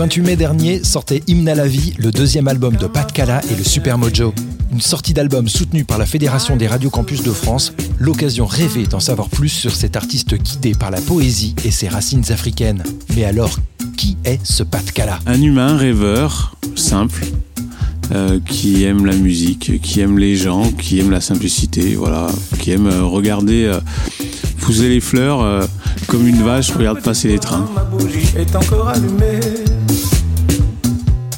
28 mai dernier sortait Hymne à la vie, le deuxième album de Pat Cala et le Super Mojo. Une sortie d'album soutenue par la Fédération des radios campus de France, l'occasion rêvée d'en savoir plus sur cet artiste guidé par la poésie et ses racines africaines. Mais alors, qui est ce Pat Cala? Un humain rêveur, simple, euh, qui aime la musique, qui aime les gens, qui aime la simplicité, voilà, qui aime euh, regarder euh, pousser les fleurs comme une vache regarde passer les trains.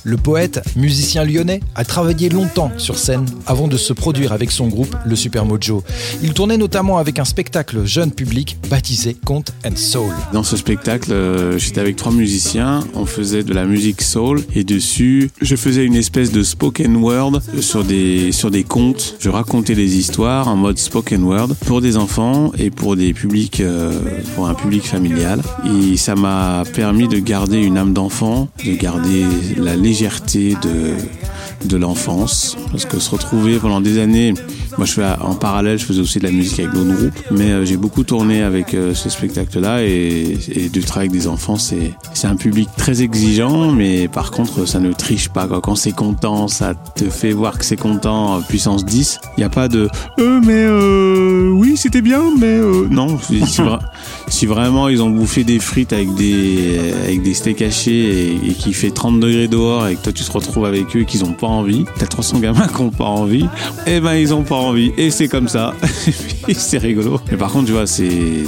Le poète, musicien lyonnais, a travaillé longtemps sur scène avant de se produire avec son groupe, le Super Mojo. Il tournait notamment avec un spectacle jeune public baptisé Conte and Soul. Dans ce spectacle, euh, j'étais avec trois musiciens, on faisait de la musique soul et dessus, je faisais une espèce de spoken word sur des, sur des contes. Je racontais des histoires en mode spoken word pour des enfants et pour des publics, euh, pour un public familial. Et ça m'a permis de garder une âme d'enfant, de garder la légèreté de, de l'enfance. Parce que se retrouver pendant des années, moi je fais en parallèle, je faisais aussi de la musique avec d'autres groupes, mais euh, j'ai beaucoup tourné avec euh, ce spectacle-là et, et du travail avec des enfants, c'est un public très exigeant, mais par contre ça ne triche pas. Quand c'est content, ça te fait voir que c'est content, puissance 10. Il n'y a pas de euh, mais euh, oui c'était bien, mais euh, non. Si, vraiment ils ont bouffé des frites avec des avec des steaks hachés et, qu'il fait 30 degrés dehors et que toi tu te retrouves avec eux et qu'ils ont pas envie, t'as 300 gamins qui ont pas envie, eh ben ils ont pas envie. Et c'est comme ça. c'est rigolo. Mais par contre, tu vois, c'est,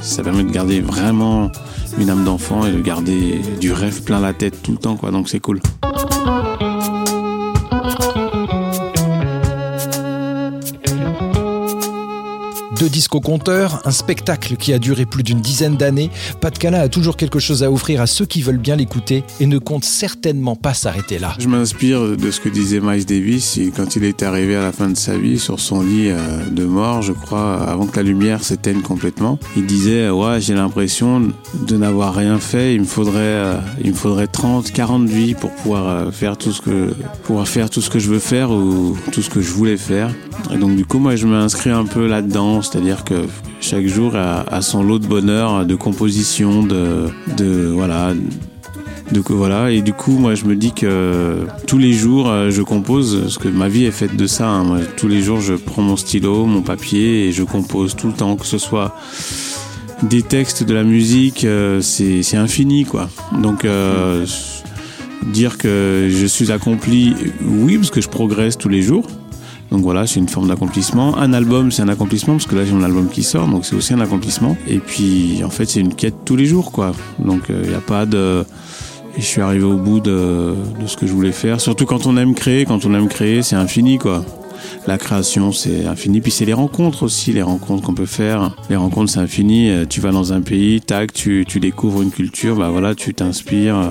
ça permet de garder vraiment une âme d'enfant et de garder du rêve plein la tête tout le temps, quoi. Donc c'est cool. Deux disques au compteur, un spectacle qui a duré plus d'une dizaine d'années, Pat Cala a toujours quelque chose à offrir à ceux qui veulent bien l'écouter et ne compte certainement pas s'arrêter là. Je m'inspire de ce que disait Miles Davis quand il est arrivé à la fin de sa vie sur son lit euh, de mort, je crois, avant que la lumière s'éteigne complètement. Il disait ouais, j'ai l'impression de n'avoir rien fait, il me faudrait euh, il me faudrait 30, 40 vies pour pouvoir euh, faire tout ce que pouvoir faire tout ce que je veux faire ou tout ce que je voulais faire. Et donc du coup, moi je m'inscris un peu là-dedans c'est-à-dire que chaque jour a, son lot de bonheur, de composition, de, voilà. De, voilà et du coup moi je me dis que tous les jours euh, je compose parce que ma vie est faite de ça hein. tous les jours je prends mon stylo mon papier et je compose tout le temps que ce soit des textes de la musique euh, c'est infini quoi donc euh, dire que je suis accompli oui parce que je progresse tous les jours donc voilà, c'est une forme d'accomplissement. Un album, c'est un accomplissement parce que là j'ai mon album qui sort, donc c'est aussi un accomplissement. Et puis en fait, c'est une quête tous les jours, quoi. Donc il euh, n'y a pas de je suis arrivé au bout de, ce que je voulais faire. Surtout quand on aime créer, quand on aime créer, c'est infini, quoi. La création, c'est infini. Puis c'est les rencontres aussi, les rencontres qu'on peut faire. Les rencontres, c'est infini. Euh, tu vas dans un pays, tac, tu découvres une culture, bah voilà, tu t'inspires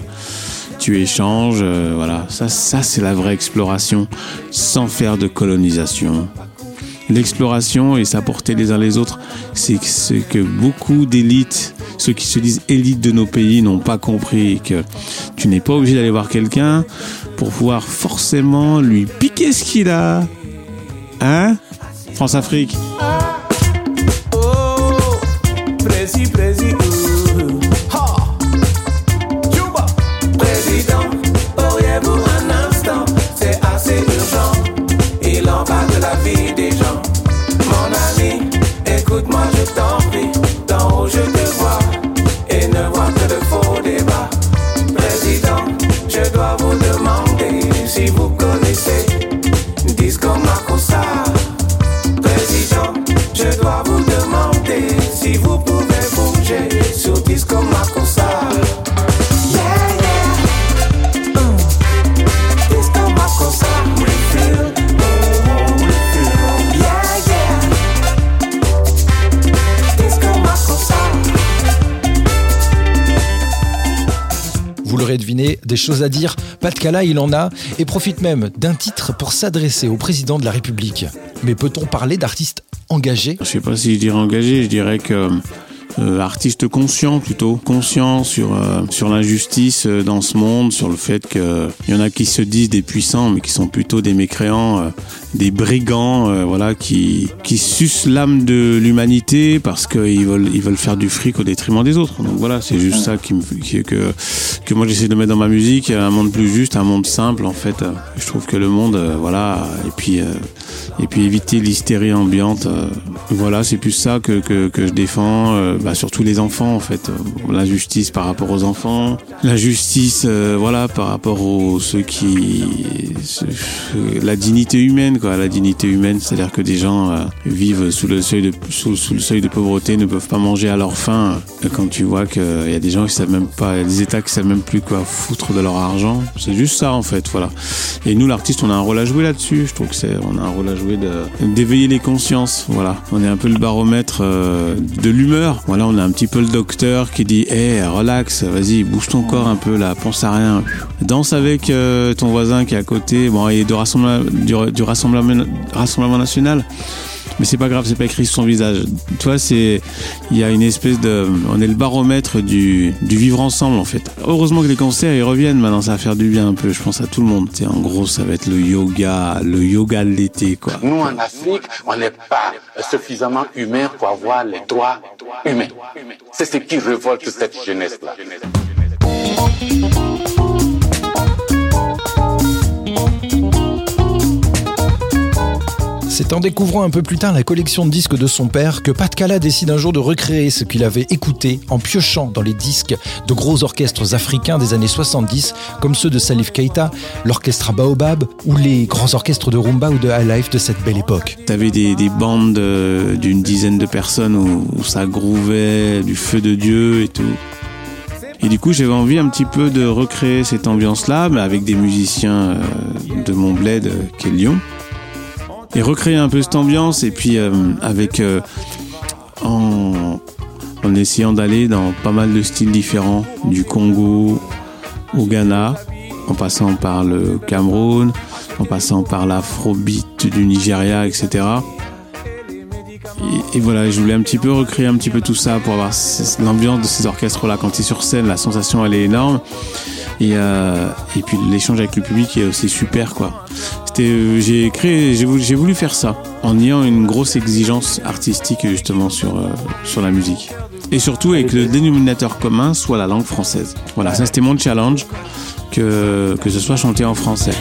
tu échanges, euh, voilà. Ça, ça c'est la vraie exploration, sans faire de colonisation. L'exploration et s'apporter les uns les autres, c'est ce que beaucoup d'élites, ceux qui se disent élites de nos pays, n'ont pas compris. Que tu n'es pas obligé d'aller voir quelqu'un pour pouvoir forcément lui piquer ce qu'il a. Hein? France-Afrique. Des choses à dire, pas de il en a, et profite même d'un titre pour s'adresser au président de la République. Mais peut-on parler d'artistes engagés? Je sais pas si je dirais engagé, je dirais que euh, artiste conscient plutôt, conscient sur euh, sur l'injustice euh, dans ce monde, sur le fait qu'il y en a qui se disent des puissants mais qui sont plutôt des mécréants des brigands, euh, voilà, qui qui sucent l'âme de l'humanité parce qu'ils veulent ils veulent faire du fric au détriment des autres. Donc voilà, c'est juste ça qui me qui, que que moi j'essaie de mettre dans ma musique, un monde plus juste, un monde simple en fait. Je trouve que le monde, euh, voilà, et puis euh, et puis éviter l'hystérie ambiante. voilà, c'est plus ça que que, que je défends, bah, surtout les enfants en fait, la justice par rapport aux enfants, la justice, voilà, par rapport aux ceux qui la dignité humaine quoi, la dignité humaine, c'est-à-dire que des gens euh, vivent sous le seuil de sous, le seuil de pauvreté, ne peuvent pas manger à leur faim. Quand tu vois qu'il y a des gens qui savent même pas, des États qui savent même plus quoi foutre de leur argent, c'est juste ça en fait, voilà. Et nous l'artiste, on a un rôle à jouer là-dessus. Je trouve que c'est, on a un rôle à jouer d'éveiller les consciences, voilà. On est un peu le baromètre euh, de l'humeur. Voilà, on a un petit peu le docteur qui dit, hé, relax, vas-y, bouge ton corps un peu là, pense à rien, danse avec euh, ton voisin qui est à côté. Bon, et du, rassemblement national mais c'est pas grave, c'est pas écrit sur son visage. Toi, c'est, il y a une espèce de, on est le baromètre du, du vivre ensemble en fait. Heureusement que les concerts ils reviennent maintenant, ça va faire du bien un peu. Je pense à tout le monde. En gros, ça va être le yoga, le yoga de l'été quoi. Nous en Afrique, on n'est pas suffisamment humain pour avoir les droits humains. C'est ce qui révolte cette jeunesse là. C'est en découvrant un peu plus tard la collection de disques de son père que Pat Kala décide un jour de recréer ce qu'il avait écouté en piochant dans les disques de gros orchestres africains des années 70, comme ceux de Salif Keita, l'orchestre Baobab ou les grands orchestres de rumba ou de high life de cette belle époque. T'avais des, des bandes d'une dizaine de personnes où, ça grouvait du feu de Dieu et tout. Et du coup, j'avais envie un petit peu de recréer cette ambiance-là, mais avec des musiciens euh, de mon bled, euh, qui est et recréer un peu cette ambiance et puis euh, avec euh, en, en essayant d'aller dans pas mal de styles différents du Congo au Ghana en passant par le Cameroun en passant par l'afrobeat du Nigeria etc et, voilà je voulais un petit peu recréer un petit peu tout ça pour avoir l'ambiance de ces orchestres là quand tu es sur scène la sensation elle est énorme. Et, euh, et puis l'échange avec le public est aussi super quoi euh, j'ai créé, j'ai voulu, faire ça en ayant une grosse exigence artistique justement sur euh, sur la musique et surtout avec le dénominateur commun soit la langue française. Voilà, ça c'était mon challenge que que ce soit chanté en français.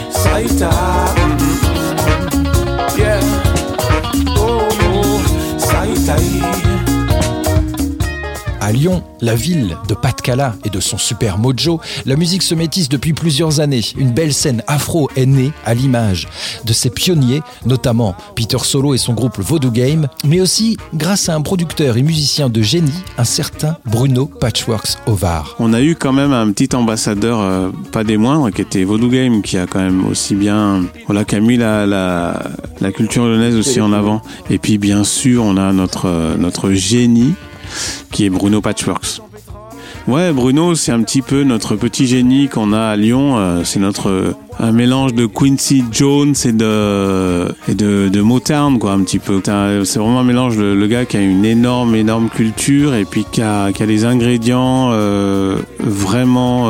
À Lyon, la ville de Patkala et de son super mojo, la musique se métisse depuis plusieurs années. Une belle scène afro est née à l'image de ses pionniers, notamment Peter Solo et son groupe Voodoo Game, mais aussi grâce à un producteur et musicien de génie, un certain Bruno Patchworks Ovar. On a eu quand même un petit ambassadeur, euh, pas des moindres, qui était Voodoo Game, qui a quand même aussi bien, voilà, qui a mis la, la, la culture lyonnaise aussi en avant. Et puis bien sûr, on a notre, euh, notre génie qui est Bruno Patchworks. Ouais, Bruno, c'est un petit peu notre petit génie qu'on a à Lyon. Euh, c'est notre un mélange de Quincy Jones et de et de, de Motown, quoi, un petit peu. C'est vraiment un mélange. Le, gars qui a une énorme, énorme culture et puis qui a, qui a les ingrédients euh, vraiment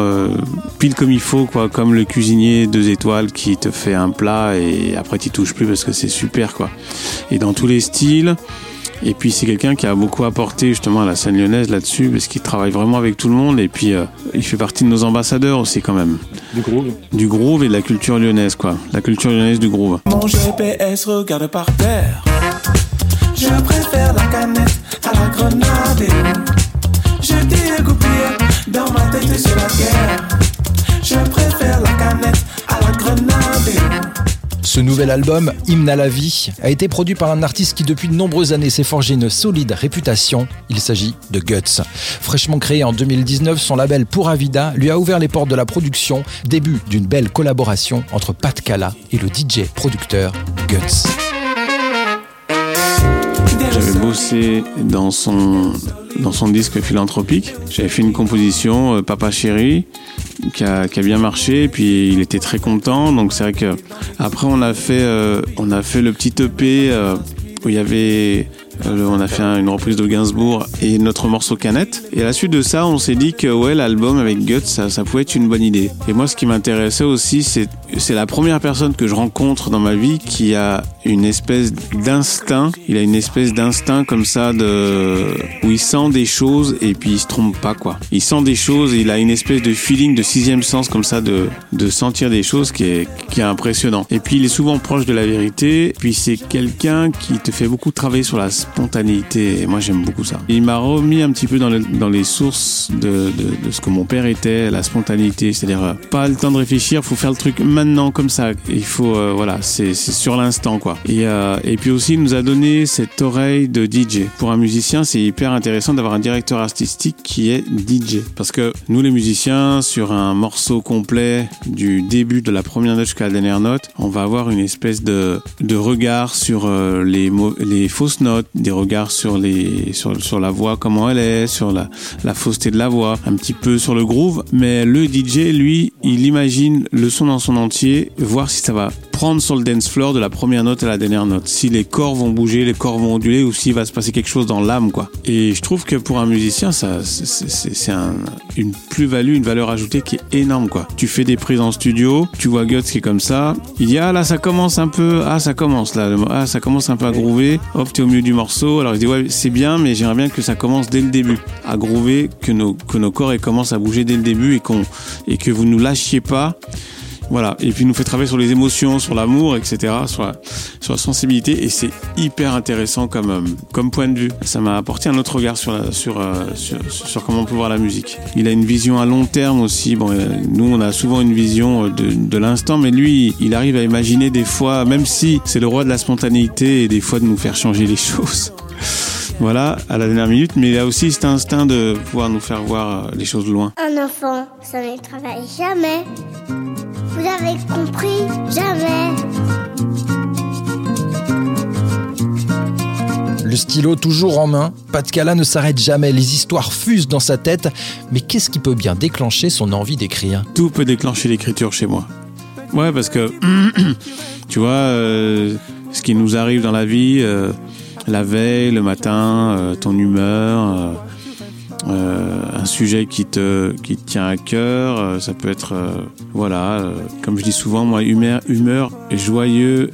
pile comme il faut, quoi, comme le cuisinier deux étoiles qui te fait un plat et après tu touches plus parce que c'est super, quoi. Et dans tous les styles. Et puis c'est quelqu'un qui a beaucoup apporté justement à la scène lyonnaise là-dessus, parce qu'il travaille vraiment avec tout le monde. Et puis euh, il fait partie de nos ambassadeurs aussi quand même. Du groove Du groove et la culture lyonnaise, quoi. La culture lyonnaise du groove. Mon GPS regarde par terre. Je préfère la canette à la grenade. Je dis dans ma tête sur la guerre. Ce nouvel album, Hymne à la vie, a été produit par un artiste qui depuis de nombreuses années s'est forgé une solide réputation. Il s'agit de Guts. Fraîchement créé en 2019, son label Pura Vida lui a ouvert les portes de la production, début d'une belle collaboration entre Pat Kala et le DJ producteur Guts. J'avais bossé dans son, dans son disque philanthropique. J'avais fait une composition, euh, Papa Chéri, qui a, qui a, bien marché. Et puis il était très content. Donc c'est vrai que après on a fait, euh, on a fait le petit EP euh, où il y avait on a fait une reprise de Gainsbourg et notre morceau Canette. Et à la suite de ça, on s'est dit que ouais, l'album avec Guts, ça, ça, pouvait être une bonne idée. Et moi, ce qui m'intéressait aussi, c'est c'est la première personne que je rencontre dans ma vie qui a une espèce d'instinct. Il a une espèce d'instinct comme ça de où il sent des choses et puis il se trompe pas quoi. Il sent des choses et il a une espèce de feeling de sixième sens comme ça de sentir des choses qui est impressionnant. Et puis il est souvent proche de la vérité. Puis c'est quelqu'un qui te fait beaucoup travailler sur la spontanéité. Et moi j'aime beaucoup ça. Il m'a remis un petit peu dans, le, dans les sources de, de, de, ce que mon père était, la spontanéité, c'est-à-dire euh, pas le temps de réfléchir, faut faire le truc maintenant comme ça. Il faut euh, voilà, c'est sur l'instant quoi. Et euh, et puis aussi il nous a donné cette oreille de DJ. Pour un musicien, c'est hyper intéressant d'avoir un directeur artistique qui est DJ parce que nous les musiciens sur un morceau complet du début de la première note jusqu'à la dernière note, on va avoir une espèce de regard sur euh, les fausses notes, des regards sur les sur la voix comment elle est, sur la la fausseté de la voix, un petit peu sur le groove, mais le DJ lui, il imagine le son dans son voir si ça va prendre sur le dance floor de la première note à la dernière note. Si les corps vont bouger, les corps vont onduler ou s'il va se passer quelque chose dans l'âme, quoi. Et je trouve que pour un musicien, ça, c'est un, une plus-value, une valeur ajoutée qui est énorme, quoi. Tu fais des prises en studio, tu vois Guts qui est comme ça. Il dit, ah là, ça commence un peu, ah, ça commence là, ah, ça commence un peu à groover. Hop, t'es au milieu du morceau. Alors il dit, ouais, c'est bien, mais j'aimerais bien que ça commence dès le début. À groover, que nos, que nos corps commencent à bouger dès le début et qu'on, et que vous nous lâchiez pas. Voilà. Et puis, il nous fait travailler sur les émotions, sur l'amour, etc., sur la, sensibilité. Et c'est hyper intéressant comme, comme point de vue. Ça m'a apporté un autre regard sur, la, sur, comment on peut voir la musique. Il a une vision à long terme aussi. Bon, nous, on a souvent une vision de, de l'instant, mais lui, il arrive à imaginer des fois, même si c'est le roi de la spontanéité et des fois de nous faire changer les choses. Voilà, à la dernière minute, mais il a aussi cet instinct de pouvoir nous faire voir les choses loin. Un enfant, ça ne travaille jamais. Vous avez compris Jamais. Le stylo toujours en main, Pat ne s'arrête jamais, les histoires fusent dans sa tête, mais qu'est-ce qui peut bien déclencher son envie d'écrire? Tout peut déclencher l'écriture chez moi. Ouais, parce que, tu vois, euh, ce qui nous arrive dans la vie, euh, la veille, le matin, euh, ton humeur, euh, un sujet qui te, qui tient à cœur. Euh, ça peut être, euh, voilà, comme je dis souvent, moi, humeur, humeur joyeux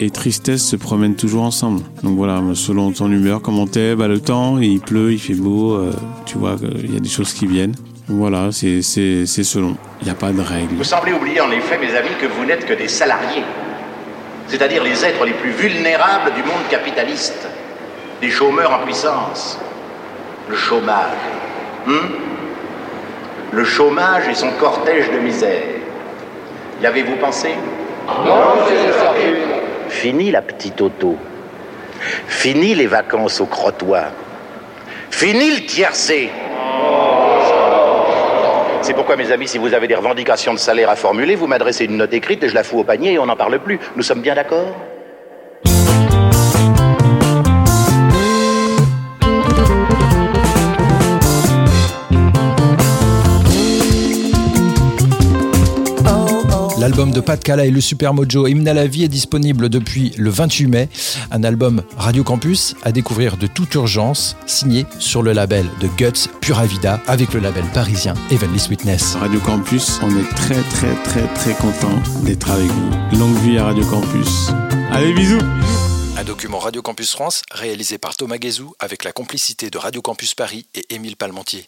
et tristesse se promènent toujours ensemble. Donc voilà, selon ton humeur, comment t'es, bah, le temps, il pleut, il fait beau, tu vois, il y a des choses qui viennent. Voilà, c'est selon. Il n'y a pas de règle. Vous semblez oublier en effet, mes amis, que vous n'êtes que des salariés. C'est-à-dire les êtres les plus vulnérables du monde capitaliste. Des chômeurs en puissance le chômage. Hum le chômage et son cortège de misère. Y avez-vous pensé? Non, Fini la petite auto. Fini les vacances au crottoir. Fini le tiercé. C'est pourquoi, mes amis, si vous avez des revendications de salaire à formuler, vous m'adressez une note écrite et je la fous au panier et on n'en parle plus. Nous sommes bien d'accord? L'album de Pat Cala et le Super Mojo Hymne à la vie est disponible depuis le 28 mai. Un album Radio Campus à découvrir de toute urgence, signé sur le label de Guts Pura Vida avec le label parisien Heavenly Sweetness. Radio Campus, on est très très très très content d'être avec vous. Longue vie à Radio Campus. Allez, bisous Un document Radio Campus France réalisé par Thomas Guézou avec la complicité de Radio Campus Paris et Émile Palmentier.